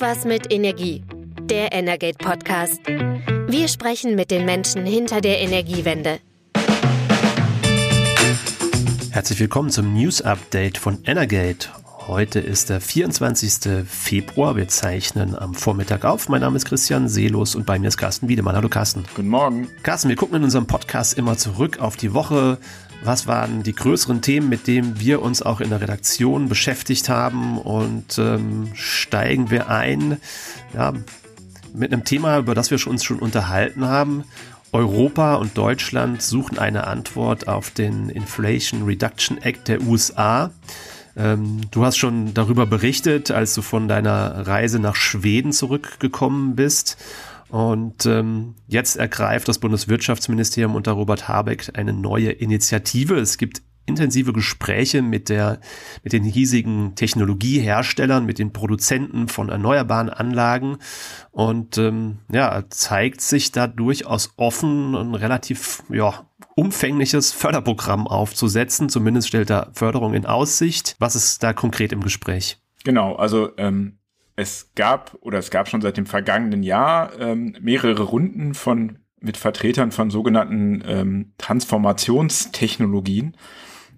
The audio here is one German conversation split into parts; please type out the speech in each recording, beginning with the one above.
Irgendwas mit Energie. Der Energate Podcast. Wir sprechen mit den Menschen hinter der Energiewende. Herzlich willkommen zum News Update von Energate. Heute ist der 24. Februar. Wir zeichnen am Vormittag auf. Mein Name ist Christian Seelos und bei mir ist Carsten Wiedemann. Hallo Carsten. Guten Morgen. Carsten, wir gucken in unserem Podcast immer zurück auf die Woche. Was waren die größeren Themen, mit denen wir uns auch in der Redaktion beschäftigt haben? Und ähm, steigen wir ein ja, mit einem Thema, über das wir uns schon unterhalten haben. Europa und Deutschland suchen eine Antwort auf den Inflation Reduction Act der USA. Ähm, du hast schon darüber berichtet, als du von deiner Reise nach Schweden zurückgekommen bist. Und ähm, jetzt ergreift das Bundeswirtschaftsministerium unter Robert Habeck eine neue Initiative. Es gibt intensive Gespräche mit der, mit den hiesigen Technologieherstellern, mit den Produzenten von erneuerbaren Anlagen und ähm, ja, zeigt sich da durchaus offen, ein relativ ja, umfängliches Förderprogramm aufzusetzen. Zumindest stellt er Förderung in Aussicht. Was ist da konkret im Gespräch? Genau, also ähm, es gab oder es gab schon seit dem vergangenen Jahr ähm, mehrere Runden von mit Vertretern von sogenannten ähm, Transformationstechnologien.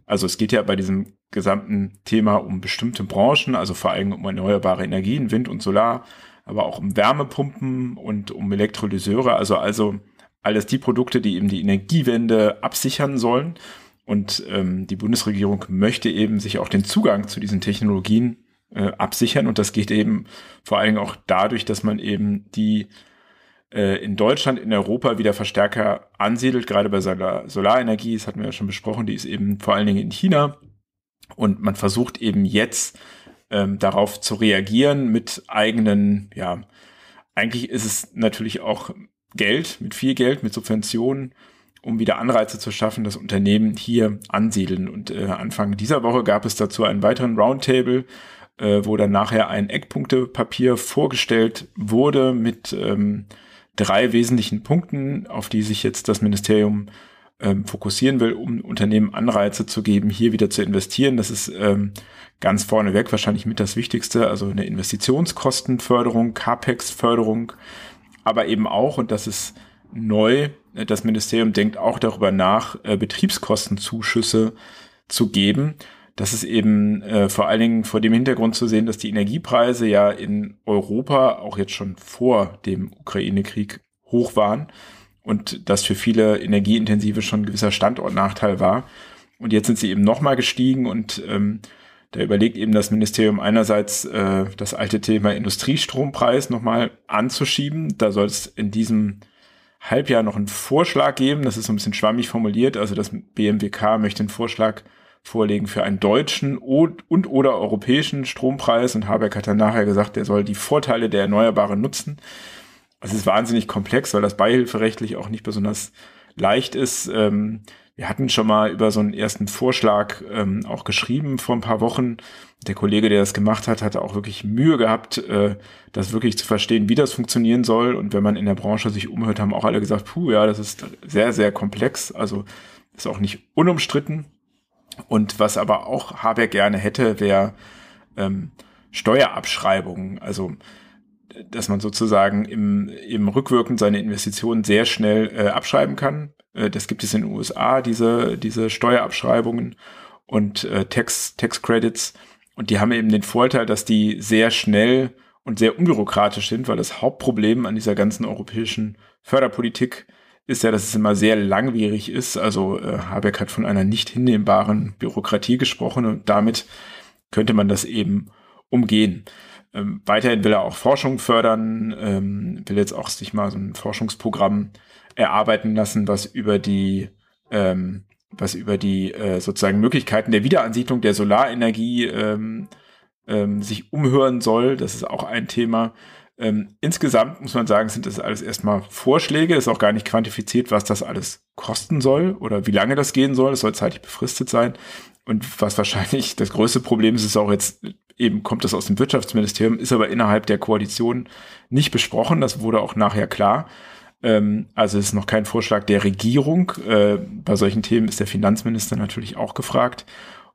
Also es geht ja bei diesem gesamten Thema um bestimmte Branchen, also vor allem um erneuerbare Energien, Wind und Solar, aber auch um Wärmepumpen und um Elektrolyseure, also also alles die Produkte, die eben die Energiewende absichern sollen. Und ähm, die Bundesregierung möchte eben sich auch den Zugang zu diesen Technologien äh, absichern. Und das geht eben vor allen Dingen auch dadurch, dass man eben die äh, in Deutschland, in Europa wieder verstärker ansiedelt, gerade bei Solar Solarenergie, das hatten wir ja schon besprochen, die ist eben vor allen Dingen in China. Und man versucht eben jetzt ähm, darauf zu reagieren mit eigenen, ja, eigentlich ist es natürlich auch Geld, mit viel Geld, mit Subventionen, um wieder Anreize zu schaffen, dass Unternehmen hier ansiedeln. Und äh, Anfang dieser Woche gab es dazu einen weiteren Roundtable, wo dann nachher ein Eckpunktepapier vorgestellt wurde mit ähm, drei wesentlichen Punkten, auf die sich jetzt das Ministerium ähm, fokussieren will, um Unternehmen Anreize zu geben, hier wieder zu investieren. Das ist ähm, ganz vorneweg wahrscheinlich mit das Wichtigste, also eine Investitionskostenförderung, CAPEX-Förderung, aber eben auch, und das ist neu, das Ministerium denkt auch darüber nach, äh, Betriebskostenzuschüsse zu geben. Das ist eben äh, vor allen Dingen vor dem Hintergrund zu sehen, dass die Energiepreise ja in Europa auch jetzt schon vor dem Ukraine-Krieg hoch waren und das für viele Energieintensive schon ein gewisser Standortnachteil war. Und jetzt sind sie eben nochmal gestiegen und ähm, da überlegt eben das Ministerium einerseits äh, das alte Thema Industriestrompreis nochmal anzuschieben. Da soll es in diesem Halbjahr noch einen Vorschlag geben. Das ist so ein bisschen schwammig formuliert. Also das BMWK möchte einen Vorschlag vorlegen für einen deutschen und, oder europäischen Strompreis. Und Habeck hat dann nachher gesagt, der soll die Vorteile der Erneuerbaren nutzen. Es ist wahnsinnig komplex, weil das beihilferechtlich auch nicht besonders leicht ist. Ähm, wir hatten schon mal über so einen ersten Vorschlag ähm, auch geschrieben vor ein paar Wochen. Der Kollege, der das gemacht hat, hatte auch wirklich Mühe gehabt, äh, das wirklich zu verstehen, wie das funktionieren soll. Und wenn man in der Branche sich umhört, haben auch alle gesagt, puh, ja, das ist sehr, sehr komplex. Also ist auch nicht unumstritten. Und was aber auch Habeck gerne hätte, wäre ähm, Steuerabschreibungen. Also dass man sozusagen im, im Rückwirkend seine Investitionen sehr schnell äh, abschreiben kann. Äh, das gibt es in den USA, diese, diese Steuerabschreibungen und äh, Tax, Tax Credits. Und die haben eben den Vorteil, dass die sehr schnell und sehr unbürokratisch sind, weil das Hauptproblem an dieser ganzen europäischen Förderpolitik ist ja, dass es immer sehr langwierig ist. Also äh, Habeck hat von einer nicht hinnehmbaren Bürokratie gesprochen und damit könnte man das eben umgehen. Ähm, weiterhin will er auch Forschung fördern, ähm, will jetzt auch sich mal so ein Forschungsprogramm erarbeiten lassen, was über die ähm, was über die äh, sozusagen Möglichkeiten der Wiederansiedlung der Solarenergie ähm, ähm, sich umhören soll. Das ist auch ein Thema. Ähm, insgesamt muss man sagen, sind das alles erstmal Vorschläge. Ist auch gar nicht quantifiziert, was das alles kosten soll oder wie lange das gehen soll. Es soll zeitlich befristet sein. Und was wahrscheinlich das größte Problem ist, ist auch jetzt eben kommt das aus dem Wirtschaftsministerium, ist aber innerhalb der Koalition nicht besprochen. Das wurde auch nachher klar. Ähm, also es ist noch kein Vorschlag der Regierung. Äh, bei solchen Themen ist der Finanzminister natürlich auch gefragt.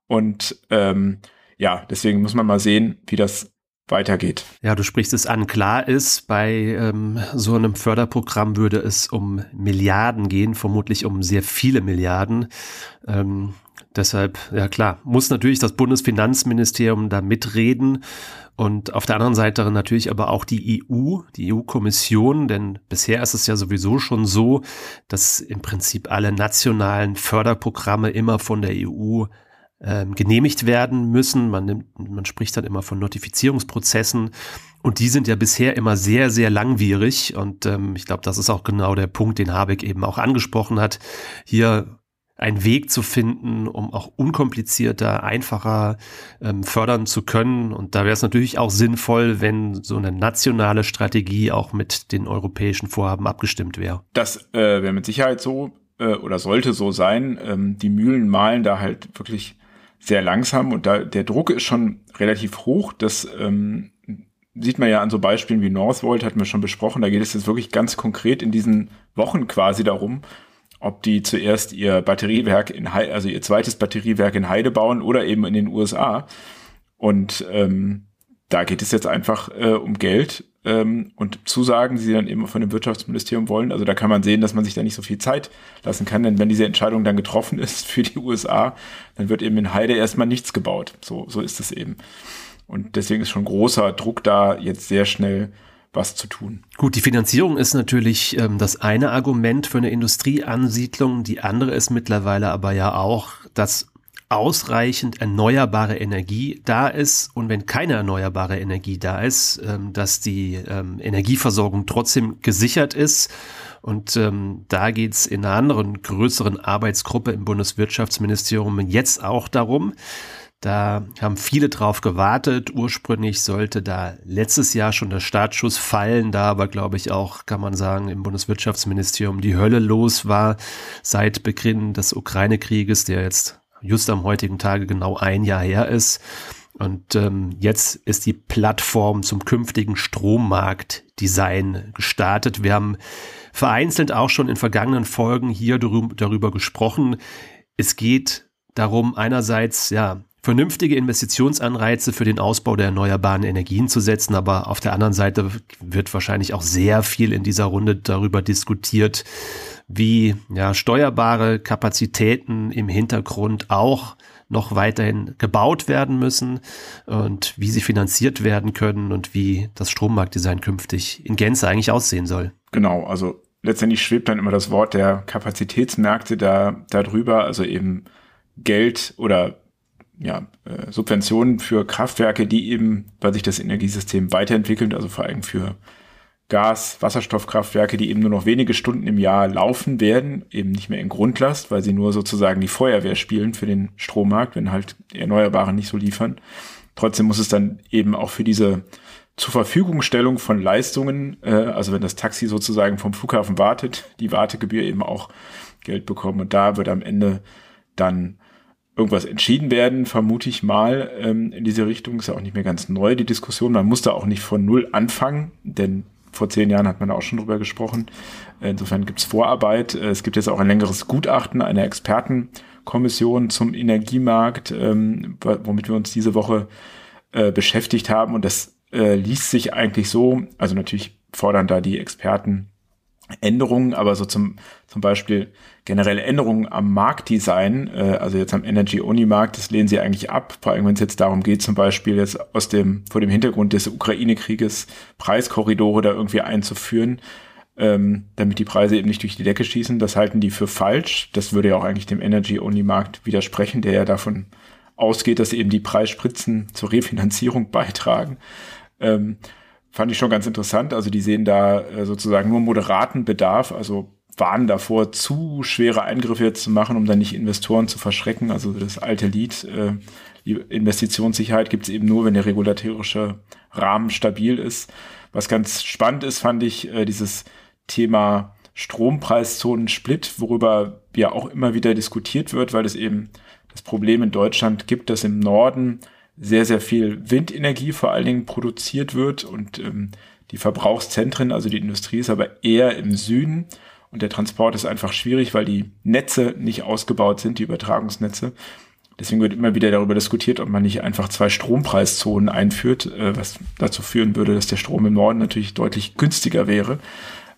Und ähm, ja, deswegen muss man mal sehen, wie das weitergeht. Ja, du sprichst es an. Klar ist, bei ähm, so einem Förderprogramm würde es um Milliarden gehen, vermutlich um sehr viele Milliarden. Ähm, deshalb, ja klar, muss natürlich das Bundesfinanzministerium da mitreden und auf der anderen Seite natürlich aber auch die EU, die EU-Kommission, denn bisher ist es ja sowieso schon so, dass im Prinzip alle nationalen Förderprogramme immer von der EU ähm, genehmigt werden müssen. Man, nimmt, man spricht dann immer von Notifizierungsprozessen und die sind ja bisher immer sehr, sehr langwierig und ähm, ich glaube, das ist auch genau der Punkt, den Habeck eben auch angesprochen hat. Hier einen Weg zu finden, um auch unkomplizierter, einfacher ähm, fördern zu können. Und da wäre es natürlich auch sinnvoll, wenn so eine nationale Strategie auch mit den europäischen Vorhaben abgestimmt wäre. Das äh, wäre mit Sicherheit so äh, oder sollte so sein. Ähm, die Mühlen malen da halt wirklich sehr langsam und da der Druck ist schon relativ hoch. Das ähm, sieht man ja an so Beispielen wie Northvolt, hatten wir schon besprochen. Da geht es jetzt wirklich ganz konkret in diesen Wochen quasi darum, ob die zuerst ihr Batteriewerk in Heide, also ihr zweites Batteriewerk in Heide bauen oder eben in den USA. Und ähm, da geht es jetzt einfach äh, um Geld ähm, und Zusagen, die sie dann eben von dem Wirtschaftsministerium wollen. Also da kann man sehen, dass man sich da nicht so viel Zeit lassen kann, denn wenn diese Entscheidung dann getroffen ist für die USA, dann wird eben in Heide erstmal nichts gebaut. So, so ist es eben. Und deswegen ist schon großer Druck da, jetzt sehr schnell was zu tun. Gut, die Finanzierung ist natürlich ähm, das eine Argument für eine Industrieansiedlung. Die andere ist mittlerweile aber ja auch, dass ausreichend erneuerbare Energie da ist und wenn keine erneuerbare Energie da ist, ähm, dass die ähm, Energieversorgung trotzdem gesichert ist. Und ähm, da geht's in einer anderen größeren Arbeitsgruppe im Bundeswirtschaftsministerium jetzt auch darum. Da haben viele drauf gewartet. Ursprünglich sollte da letztes Jahr schon der Startschuss fallen, da aber glaube ich auch, kann man sagen, im Bundeswirtschaftsministerium die Hölle los war seit Beginn des Ukraine-Krieges, der jetzt just am heutigen Tage genau ein Jahr her ist. Und ähm, jetzt ist die Plattform zum künftigen Strommarktdesign gestartet. Wir haben vereinzelt auch schon in vergangenen Folgen hier darüber gesprochen. Es geht darum, einerseits ja vernünftige Investitionsanreize für den Ausbau der erneuerbaren Energien zu setzen, aber auf der anderen Seite wird wahrscheinlich auch sehr viel in dieser Runde darüber diskutiert, wie ja, steuerbare Kapazitäten im Hintergrund auch noch weiterhin gebaut werden müssen und wie sie finanziert werden können und wie das Strommarktdesign künftig in Gänze eigentlich aussehen soll. Genau, also letztendlich schwebt dann immer das Wort der Kapazitätsmärkte da darüber, also eben Geld oder ja, äh, Subventionen für Kraftwerke, die eben, weil sich das Energiesystem weiterentwickelt, also vor allem für Gas, Wasserstoffkraftwerke, die eben nur noch wenige Stunden im Jahr laufen werden, eben nicht mehr in Grundlast, weil sie nur sozusagen die Feuerwehr spielen für den Strommarkt, wenn halt die Erneuerbaren nicht so liefern. Trotzdem muss es dann eben auch für diese zur Verfügungstellung von Leistungen, äh, also wenn das Taxi sozusagen vom Flughafen wartet, die Wartegebühr eben auch Geld bekommen. Und da wird am Ende dann irgendwas entschieden werden, vermute ich mal, ähm, in diese Richtung. Ist ja auch nicht mehr ganz neu, die Diskussion. Man muss da auch nicht von Null anfangen, denn vor zehn Jahren hat man auch schon drüber gesprochen. Insofern gibt es Vorarbeit. Es gibt jetzt auch ein längeres Gutachten einer Expertenkommission zum Energiemarkt, ähm, womit wir uns diese Woche äh, beschäftigt haben. Und das äh, liest sich eigentlich so, also natürlich fordern da die Experten Änderungen, aber so zum, zum Beispiel generelle Änderungen am Marktdesign, äh, also jetzt am Energy-Only-Markt, das lehnen sie eigentlich ab, vor allem wenn es jetzt darum geht, zum Beispiel jetzt aus dem, vor dem Hintergrund des Ukraine-Krieges Preiskorridore da irgendwie einzuführen, ähm, damit die Preise eben nicht durch die Decke schießen. Das halten die für falsch. Das würde ja auch eigentlich dem Energy-Only-Markt widersprechen, der ja davon ausgeht, dass eben die Preisspritzen zur Refinanzierung beitragen. Ähm, fand ich schon ganz interessant. Also die sehen da äh, sozusagen nur moderaten Bedarf, also warnen davor, zu schwere Eingriffe zu machen, um dann nicht Investoren zu verschrecken. Also das alte Lied, äh, Investitionssicherheit gibt es eben nur, wenn der regulatorische Rahmen stabil ist. Was ganz spannend ist, fand ich äh, dieses Thema Strompreiszonen-Split, worüber ja auch immer wieder diskutiert wird, weil es eben das Problem in Deutschland gibt, dass im Norden sehr, sehr viel Windenergie vor allen Dingen produziert wird und ähm, die Verbrauchszentren, also die Industrie ist aber eher im Süden und der Transport ist einfach schwierig, weil die Netze nicht ausgebaut sind, die Übertragungsnetze. Deswegen wird immer wieder darüber diskutiert, ob man nicht einfach zwei Strompreiszonen einführt, äh, was dazu führen würde, dass der Strom im Norden natürlich deutlich günstiger wäre.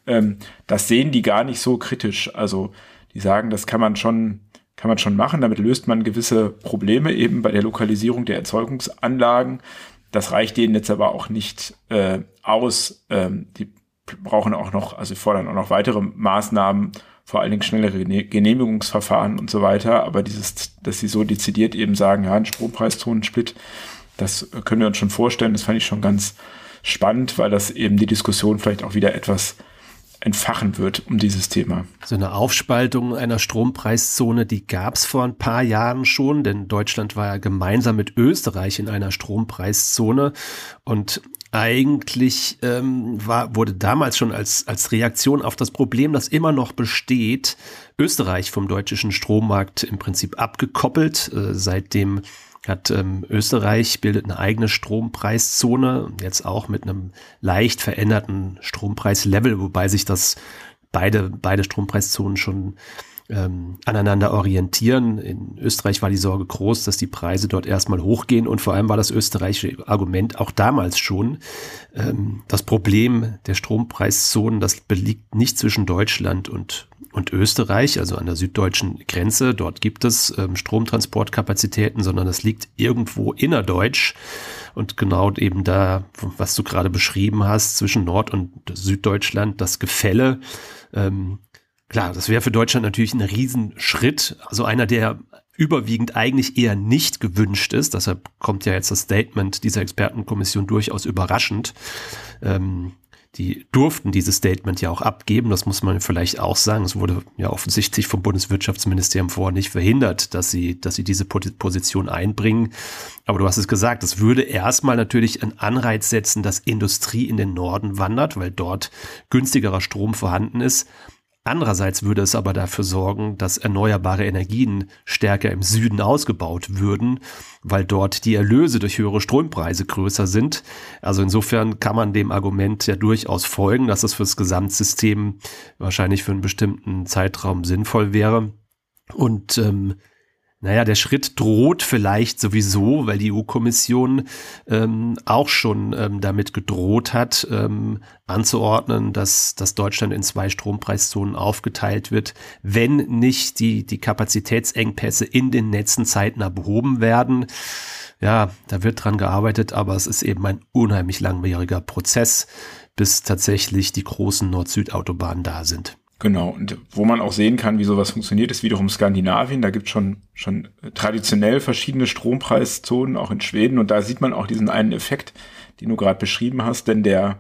Ähm, das sehen die gar nicht so kritisch. Also die sagen, das kann man schon, kann man schon machen. Damit löst man gewisse Probleme eben bei der Lokalisierung der Erzeugungsanlagen. Das reicht denen jetzt aber auch nicht äh, aus. Ähm, die brauchen auch noch, also fordern auch noch weitere Maßnahmen, vor allen Dingen schnellere Genehmigungsverfahren und so weiter. Aber dieses, dass sie so dezidiert eben sagen, ja, ein Strompreistonensplit, das können wir uns schon vorstellen. Das fand ich schon ganz spannend, weil das eben die Diskussion vielleicht auch wieder etwas entfachen wird um dieses Thema. So eine Aufspaltung einer Strompreiszone, die gab es vor ein paar Jahren schon, denn Deutschland war ja gemeinsam mit Österreich in einer Strompreiszone und eigentlich ähm, war, wurde damals schon als, als Reaktion auf das Problem, das immer noch besteht, Österreich vom deutschen Strommarkt im Prinzip abgekoppelt. Äh, seitdem hat ähm, Österreich bildet eine eigene Strompreiszone, jetzt auch mit einem leicht veränderten Strompreislevel, wobei sich das beide, beide Strompreiszonen schon ähm, aneinander orientieren. In Österreich war die Sorge groß, dass die Preise dort erstmal hochgehen und vor allem war das österreichische Argument auch damals schon, ähm, das Problem der Strompreiszonen, das belegt nicht zwischen Deutschland und und Österreich, also an der süddeutschen Grenze. Dort gibt es ähm, Stromtransportkapazitäten, sondern das liegt irgendwo innerdeutsch. Und genau eben da, was du gerade beschrieben hast, zwischen Nord- und Süddeutschland, das Gefälle, ähm, Klar, das wäre für Deutschland natürlich ein Riesenschritt. Also einer, der überwiegend eigentlich eher nicht gewünscht ist. Deshalb kommt ja jetzt das Statement dieser Expertenkommission durchaus überraschend. Ähm, die durften dieses Statement ja auch abgeben. Das muss man vielleicht auch sagen. Es wurde ja offensichtlich vom Bundeswirtschaftsministerium vorher nicht verhindert, dass sie, dass sie diese Position einbringen. Aber du hast es gesagt, es würde erstmal natürlich einen Anreiz setzen, dass Industrie in den Norden wandert, weil dort günstigerer Strom vorhanden ist. Andererseits würde es aber dafür sorgen, dass erneuerbare Energien stärker im Süden ausgebaut würden, weil dort die Erlöse durch höhere Strompreise größer sind. Also insofern kann man dem Argument ja durchaus folgen, dass es fürs Gesamtsystem wahrscheinlich für einen bestimmten Zeitraum sinnvoll wäre. Und ähm, naja, der Schritt droht vielleicht sowieso, weil die EU-Kommission ähm, auch schon ähm, damit gedroht hat, ähm, anzuordnen, dass, dass Deutschland in zwei Strompreiszonen aufgeteilt wird, wenn nicht die, die Kapazitätsengpässe in den Netzen zeitnah behoben werden. Ja, da wird dran gearbeitet, aber es ist eben ein unheimlich langwieriger Prozess, bis tatsächlich die großen Nord-Süd-Autobahnen da sind. Genau, und wo man auch sehen kann, wie sowas funktioniert, ist wiederum Skandinavien. Da gibt es schon, schon traditionell verschiedene Strompreiszonen, auch in Schweden. Und da sieht man auch diesen einen Effekt, den du gerade beschrieben hast. Denn der,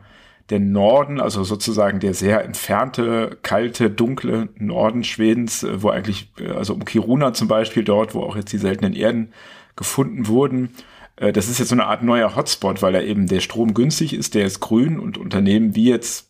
der Norden, also sozusagen der sehr entfernte, kalte, dunkle Norden Schwedens, äh, wo eigentlich, äh, also um Kiruna zum Beispiel, dort, wo auch jetzt die seltenen Erden gefunden wurden, äh, das ist jetzt so eine Art neuer Hotspot, weil da eben der Strom günstig ist, der ist grün und Unternehmen wie jetzt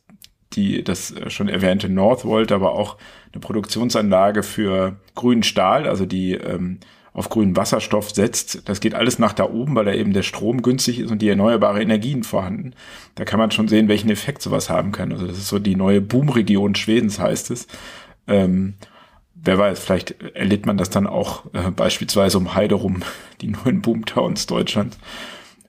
die das schon erwähnte Northvolt, aber auch eine Produktionsanlage für grünen Stahl, also die ähm, auf grünen Wasserstoff setzt. Das geht alles nach da oben, weil da eben der Strom günstig ist und die erneuerbare Energien vorhanden. Da kann man schon sehen, welchen Effekt sowas haben kann. Also das ist so die neue Boomregion Schwedens, heißt es. Ähm, wer weiß, vielleicht erlebt man das dann auch äh, beispielsweise um Heide rum, die neuen Boomtowns Deutschlands.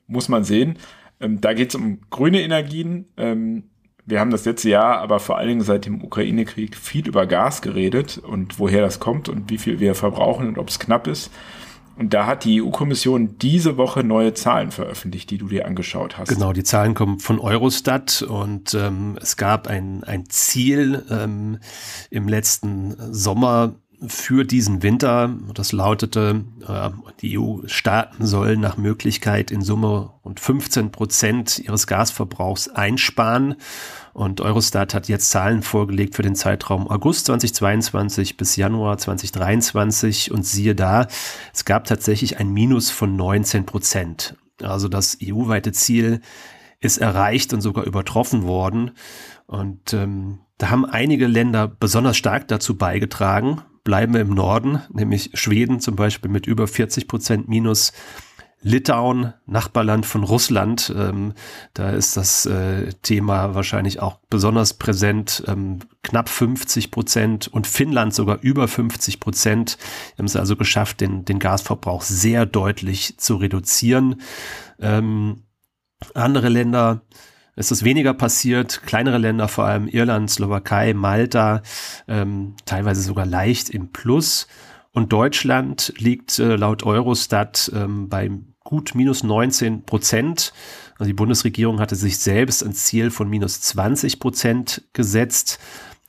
Muss man sehen. Ähm, da geht es um grüne Energien. Ähm, wir haben das letzte Jahr aber vor allen Dingen seit dem Ukraine-Krieg viel über Gas geredet und woher das kommt und wie viel wir verbrauchen und ob es knapp ist. Und da hat die EU-Kommission diese Woche neue Zahlen veröffentlicht, die du dir angeschaut hast. Genau, die Zahlen kommen von Eurostat und ähm, es gab ein, ein Ziel ähm, im letzten Sommer für diesen Winter. Das lautete, äh, die EU-Staaten sollen nach Möglichkeit in Summe rund 15 Prozent ihres Gasverbrauchs einsparen. Und Eurostat hat jetzt Zahlen vorgelegt für den Zeitraum August 2022 bis Januar 2023. Und siehe da, es gab tatsächlich ein Minus von 19 Prozent. Also das EU-weite Ziel ist erreicht und sogar übertroffen worden. Und ähm, da haben einige Länder besonders stark dazu beigetragen bleiben wir im Norden, nämlich Schweden zum Beispiel mit über 40 Prozent Minus. Litauen, Nachbarland von Russland. Ähm, da ist das äh, Thema wahrscheinlich auch besonders präsent. Ähm, knapp 50 Prozent und Finnland sogar über 50 Prozent. Wir haben es also geschafft, den, den Gasverbrauch sehr deutlich zu reduzieren. Ähm, andere Länder ist es weniger passiert. Kleinere Länder, vor allem Irland, Slowakei, Malta, ähm, teilweise sogar leicht im Plus. Und Deutschland liegt äh, laut Eurostat ähm, bei gut minus 19 Prozent. Also die Bundesregierung hatte sich selbst ein Ziel von minus 20 Prozent gesetzt.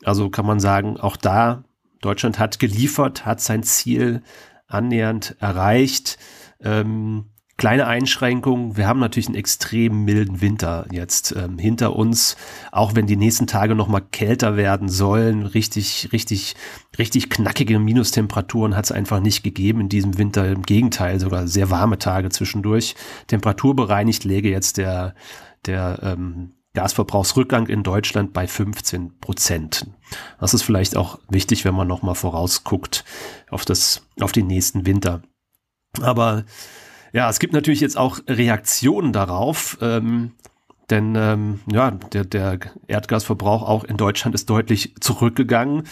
Also kann man sagen, auch da, Deutschland hat geliefert, hat sein Ziel annähernd erreicht. Ähm, Kleine Einschränkung, wir haben natürlich einen extrem milden Winter jetzt ähm, hinter uns, auch wenn die nächsten Tage nochmal kälter werden sollen. Richtig, richtig, richtig knackige Minustemperaturen hat es einfach nicht gegeben in diesem Winter. Im Gegenteil, sogar sehr warme Tage zwischendurch. Temperaturbereinigt läge jetzt der, der ähm, Gasverbrauchsrückgang in Deutschland bei 15 Prozent. Das ist vielleicht auch wichtig, wenn man nochmal vorausguckt auf das, auf den nächsten Winter. Aber ja, es gibt natürlich jetzt auch Reaktionen darauf, ähm, denn ähm, ja, der, der Erdgasverbrauch auch in Deutschland ist deutlich zurückgegangen.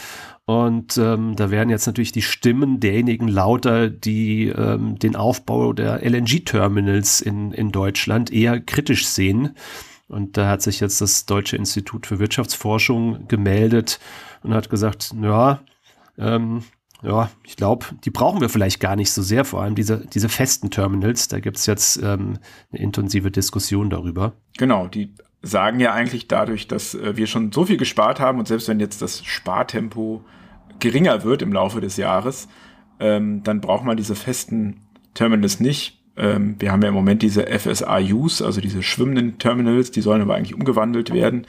Und ähm, da werden jetzt natürlich die Stimmen derjenigen lauter, die ähm, den Aufbau der LNG-Terminals in, in Deutschland eher kritisch sehen. Und da hat sich jetzt das Deutsche Institut für Wirtschaftsforschung gemeldet und hat gesagt, ja, ähm, ja, ich glaube, die brauchen wir vielleicht gar nicht so sehr, vor allem diese, diese festen Terminals. Da gibt's jetzt ähm, eine intensive Diskussion darüber. Genau, die sagen ja eigentlich dadurch, dass äh, wir schon so viel gespart haben und selbst wenn jetzt das Spartempo geringer wird im Laufe des Jahres, ähm, dann braucht man diese festen Terminals nicht. Ähm, wir haben ja im Moment diese FSRUs, also diese schwimmenden Terminals, die sollen aber eigentlich umgewandelt werden.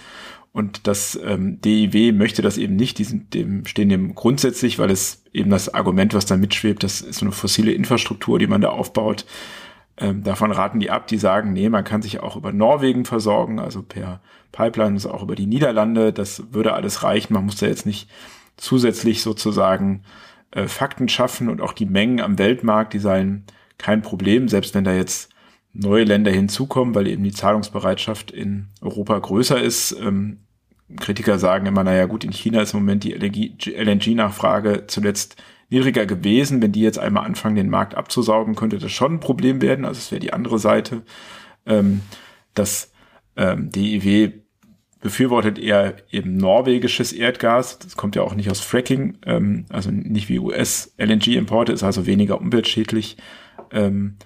Und das ähm, DIW möchte das eben nicht, die sind dem, stehen dem grundsätzlich, weil es eben das Argument, was da mitschwebt, das ist so eine fossile Infrastruktur, die man da aufbaut. Ähm, davon raten die ab, die sagen, nee, man kann sich auch über Norwegen versorgen, also per Pipeline, also auch über die Niederlande, das würde alles reichen. Man muss da jetzt nicht zusätzlich sozusagen äh, Fakten schaffen und auch die Mengen am Weltmarkt, die seien kein Problem, selbst wenn da jetzt neue Länder hinzukommen, weil eben die Zahlungsbereitschaft in Europa größer ist. Ähm, Kritiker sagen immer, naja gut, in China ist im Moment die LNG-Nachfrage zuletzt niedriger gewesen. Wenn die jetzt einmal anfangen, den Markt abzusaugen, könnte das schon ein Problem werden. Also es wäre die andere Seite. Ähm, das ähm, DIW befürwortet eher eben norwegisches Erdgas. Das kommt ja auch nicht aus Fracking, ähm, also nicht wie US-LNG-Importe, ist also weniger umweltschädlich. Ähm,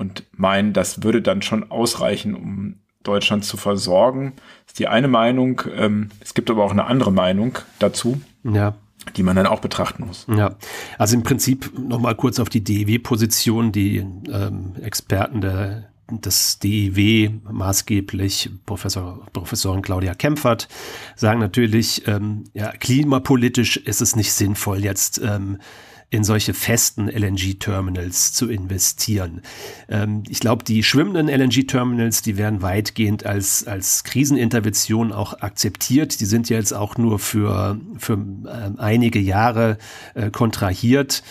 und meinen, das würde dann schon ausreichen, um Deutschland zu versorgen. Das ist die eine Meinung. Ähm, es gibt aber auch eine andere Meinung dazu. Ja. Die man dann auch betrachten muss. Ja, also im Prinzip nochmal kurz auf die DEW-Position. Die ähm, Experten der, des DEW, maßgeblich Professor, Professorin Claudia Kempfert, sagen natürlich, ähm, ja, klimapolitisch ist es nicht sinnvoll, jetzt ähm, in solche festen LNG-Terminals zu investieren. Ähm, ich glaube, die schwimmenden LNG-Terminals, die werden weitgehend als, als Krisenintervention auch akzeptiert. Die sind jetzt auch nur für, für äh, einige Jahre äh, kontrahiert.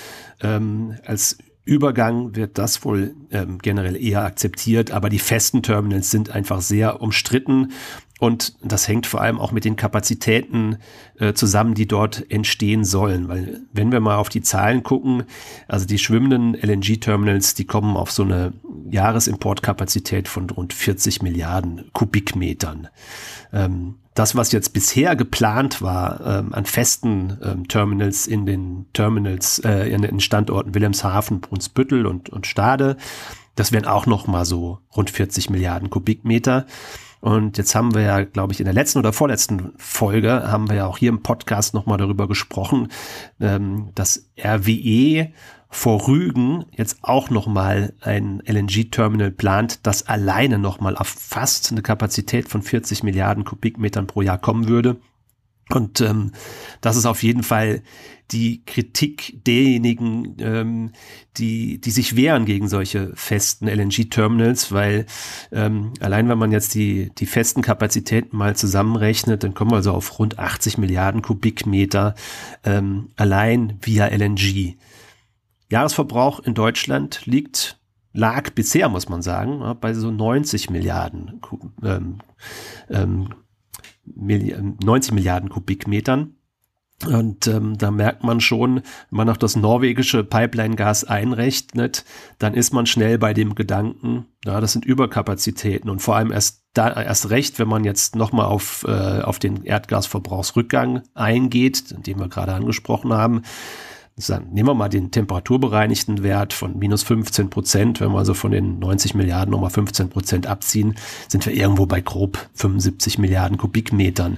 Ähm, als Übergang wird das wohl ähm, generell eher akzeptiert, aber die festen Terminals sind einfach sehr umstritten und das hängt vor allem auch mit den Kapazitäten äh, zusammen, die dort entstehen sollen. Weil wenn wir mal auf die Zahlen gucken, also die schwimmenden LNG-Terminals, die kommen auf so eine Jahresimportkapazität von rund 40 Milliarden Kubikmetern. Ähm, das, was jetzt bisher geplant war ähm, an festen ähm, Terminals in den Terminals, äh, in den Standorten Wilhelmshaven, Brunsbüttel und, und Stade, das wären auch noch mal so rund 40 Milliarden Kubikmeter. Und jetzt haben wir ja, glaube ich, in der letzten oder vorletzten Folge haben wir ja auch hier im Podcast nochmal darüber gesprochen, ähm, dass RWE vor Rügen jetzt auch nochmal ein LNG-Terminal plant, das alleine nochmal auf fast eine Kapazität von 40 Milliarden Kubikmetern pro Jahr kommen würde. Und ähm, das ist auf jeden Fall die Kritik derjenigen, ähm, die, die sich wehren gegen solche festen LNG-Terminals, weil ähm, allein wenn man jetzt die, die festen Kapazitäten mal zusammenrechnet, dann kommen wir also auf rund 80 Milliarden Kubikmeter ähm, allein via LNG. Jahresverbrauch in Deutschland liegt lag bisher, muss man sagen, bei so 90 Milliarden, ähm, ähm, 90 Milliarden Kubikmetern. Und ähm, da merkt man schon, wenn man noch das norwegische Pipeline-Gas einrechnet, dann ist man schnell bei dem Gedanken, ja, das sind Überkapazitäten und vor allem erst da erst recht, wenn man jetzt nochmal auf, äh, auf den Erdgasverbrauchsrückgang eingeht, den wir gerade angesprochen haben. Dann nehmen wir mal den temperaturbereinigten Wert von minus 15 Prozent. Wenn wir also von den 90 Milliarden nochmal 15 Prozent abziehen, sind wir irgendwo bei grob 75 Milliarden Kubikmetern.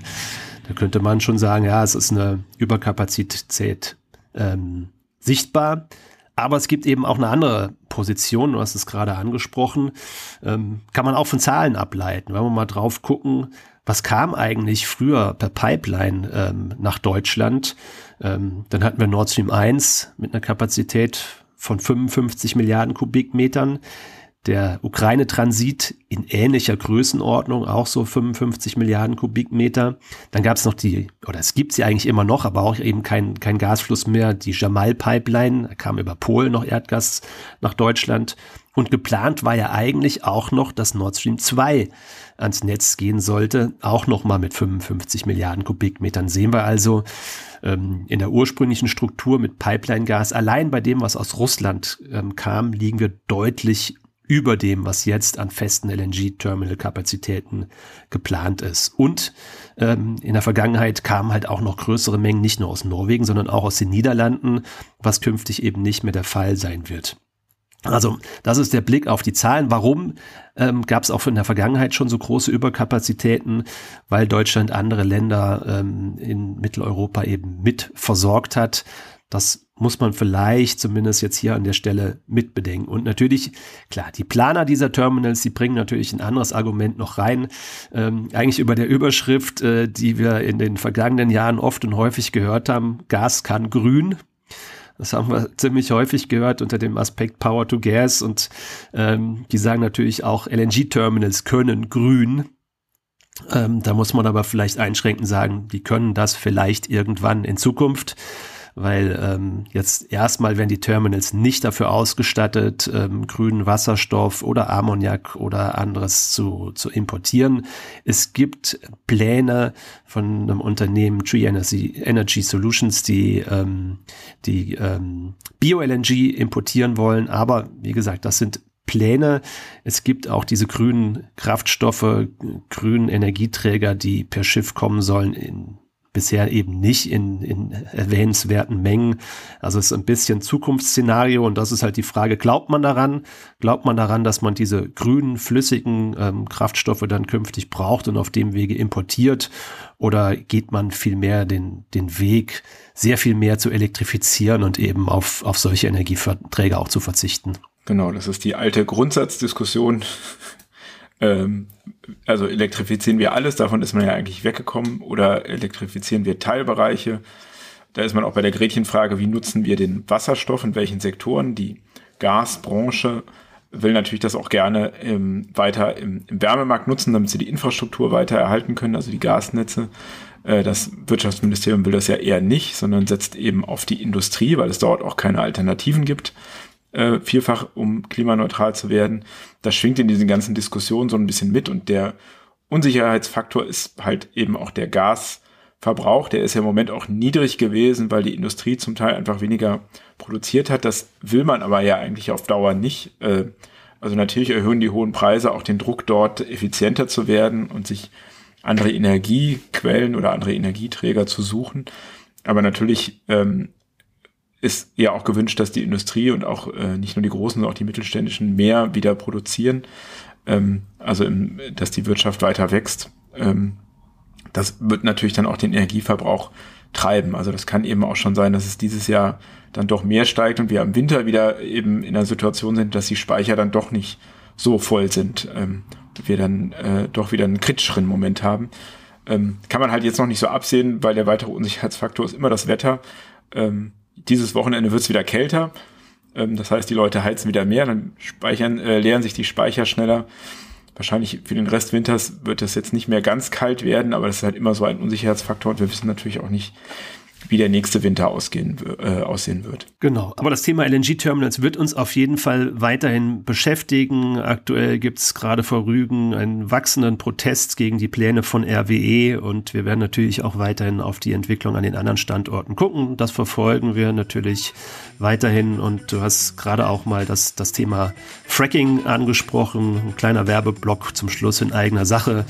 Da könnte man schon sagen, ja, es ist eine Überkapazität ähm, sichtbar. Aber es gibt eben auch eine andere Position, du hast es gerade angesprochen, ähm, kann man auch von Zahlen ableiten. Wenn wir mal drauf gucken, was kam eigentlich früher per Pipeline ähm, nach Deutschland, ähm, dann hatten wir Nord Stream 1 mit einer Kapazität von 55 Milliarden Kubikmetern der Ukraine-Transit in ähnlicher Größenordnung, auch so 55 Milliarden Kubikmeter. Dann gab es noch die, oder es gibt sie eigentlich immer noch, aber auch eben kein, kein Gasfluss mehr, die Jamal-Pipeline, da kam über Polen noch Erdgas nach Deutschland. Und geplant war ja eigentlich auch noch, dass Nord Stream 2 ans Netz gehen sollte, auch noch mal mit 55 Milliarden Kubikmetern. Sehen wir also ähm, in der ursprünglichen Struktur mit Pipeline-Gas, allein bei dem, was aus Russland ähm, kam, liegen wir deutlich über dem, was jetzt an festen LNG-Terminal-Kapazitäten geplant ist. Und ähm, in der Vergangenheit kamen halt auch noch größere Mengen, nicht nur aus Norwegen, sondern auch aus den Niederlanden, was künftig eben nicht mehr der Fall sein wird. Also das ist der Blick auf die Zahlen. Warum ähm, gab es auch in der Vergangenheit schon so große Überkapazitäten? Weil Deutschland andere Länder ähm, in Mitteleuropa eben mit versorgt hat. Das muss man vielleicht zumindest jetzt hier an der Stelle mitbedenken. Und natürlich, klar, die Planer dieser Terminals, die bringen natürlich ein anderes Argument noch rein. Ähm, eigentlich über der Überschrift, äh, die wir in den vergangenen Jahren oft und häufig gehört haben, Gas kann grün. Das haben wir ziemlich häufig gehört unter dem Aspekt Power to Gas und ähm, die sagen natürlich auch, LNG-Terminals können grün. Ähm, da muss man aber vielleicht einschränkend sagen, die können das vielleicht irgendwann in Zukunft weil ähm, jetzt erstmal werden die Terminals nicht dafür ausgestattet, ähm, grünen Wasserstoff oder Ammoniak oder anderes zu, zu importieren. Es gibt Pläne von einem Unternehmen Tree Energy, Energy Solutions, die, ähm, die ähm, Bio-LNG importieren wollen, aber wie gesagt, das sind Pläne. Es gibt auch diese grünen Kraftstoffe, grünen Energieträger, die per Schiff kommen sollen in bisher eben nicht in, in erwähnenswerten Mengen. Also es ist ein bisschen Zukunftsszenario und das ist halt die Frage, glaubt man daran? Glaubt man daran, dass man diese grünen, flüssigen ähm, Kraftstoffe dann künftig braucht und auf dem Wege importiert? Oder geht man vielmehr den, den Weg, sehr viel mehr zu elektrifizieren und eben auf, auf solche Energieträger auch zu verzichten? Genau, das ist die alte Grundsatzdiskussion, ähm, also elektrifizieren wir alles, davon ist man ja eigentlich weggekommen, oder elektrifizieren wir Teilbereiche. Da ist man auch bei der Gretchenfrage, wie nutzen wir den Wasserstoff in welchen Sektoren? Die Gasbranche will natürlich das auch gerne ähm, weiter im, im, Wärmemarkt nutzen, damit sie die Infrastruktur weiter erhalten können, also die Gasnetze. Äh, das Wirtschaftsministerium will das ja eher nicht, sondern setzt eben auf die Industrie, weil es dort auch keine Alternativen gibt äh, vielfach, um klimaneutral zu werden. Das schwingt in diesen ganzen Diskussionen so ein bisschen mit und der Unsicherheitsfaktor ist halt eben auch der Gasverbrauch. Der ist ja im Moment auch niedrig gewesen, weil die Industrie zum Teil einfach weniger produziert hat. Das will man aber ja eigentlich auf Dauer nicht. Äh, also natürlich erhöhen die hohen Preise auch den Druck dort effizienter zu werden und sich andere Energiequellen oder andere Energieträger zu suchen. Aber natürlich ähm, ist ja auch gewünscht, dass die Industrie und auch äh, nicht nur die großen, sondern auch die mittelständischen mehr wieder produzieren. Ähm, also im, dass die Wirtschaft weiter wächst. Ähm, das wird natürlich dann auch den Energieverbrauch treiben. Also das kann eben auch schon sein, dass es dieses Jahr dann doch mehr steigt und wir im Winter wieder eben in der Situation sind, dass die Speicher dann doch nicht so voll sind. Ähm, wir dann äh, doch wieder einen kritischeren Moment haben. Ähm, kann man halt jetzt noch nicht so absehen, weil der weitere Unsicherheitsfaktor ist immer das Wetter. Ähm, dieses Wochenende wird es wieder kälter. Ähm, das heißt, die Leute heizen wieder mehr, dann speichern, äh, leeren sich die Speicher schneller. Wahrscheinlich für den Rest Winters wird es jetzt nicht mehr ganz kalt werden, aber das ist halt immer so ein Unsicherheitsfaktor und wir wissen natürlich auch nicht, wie der nächste Winter ausgehen, äh, aussehen wird. Genau, aber das Thema LNG-Terminals wird uns auf jeden Fall weiterhin beschäftigen. Aktuell gibt es gerade vor Rügen einen wachsenden Protest gegen die Pläne von RWE und wir werden natürlich auch weiterhin auf die Entwicklung an den anderen Standorten gucken. Das verfolgen wir natürlich weiterhin und du hast gerade auch mal das, das Thema Fracking angesprochen. Ein kleiner Werbeblock zum Schluss in eigener Sache.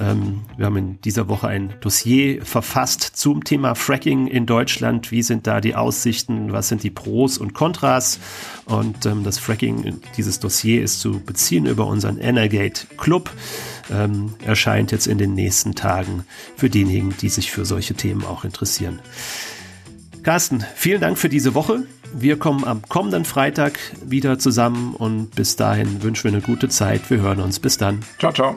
Ähm, wir haben in dieser Woche ein Dossier verfasst zum Thema Fracking in Deutschland. Wie sind da die Aussichten? Was sind die Pros und Kontras? Und ähm, das Fracking, dieses Dossier ist zu beziehen über unseren Energate Club. Ähm, erscheint jetzt in den nächsten Tagen für diejenigen, die sich für solche Themen auch interessieren. Carsten, vielen Dank für diese Woche. Wir kommen am kommenden Freitag wieder zusammen und bis dahin wünschen wir eine gute Zeit. Wir hören uns. Bis dann. Ciao, ciao.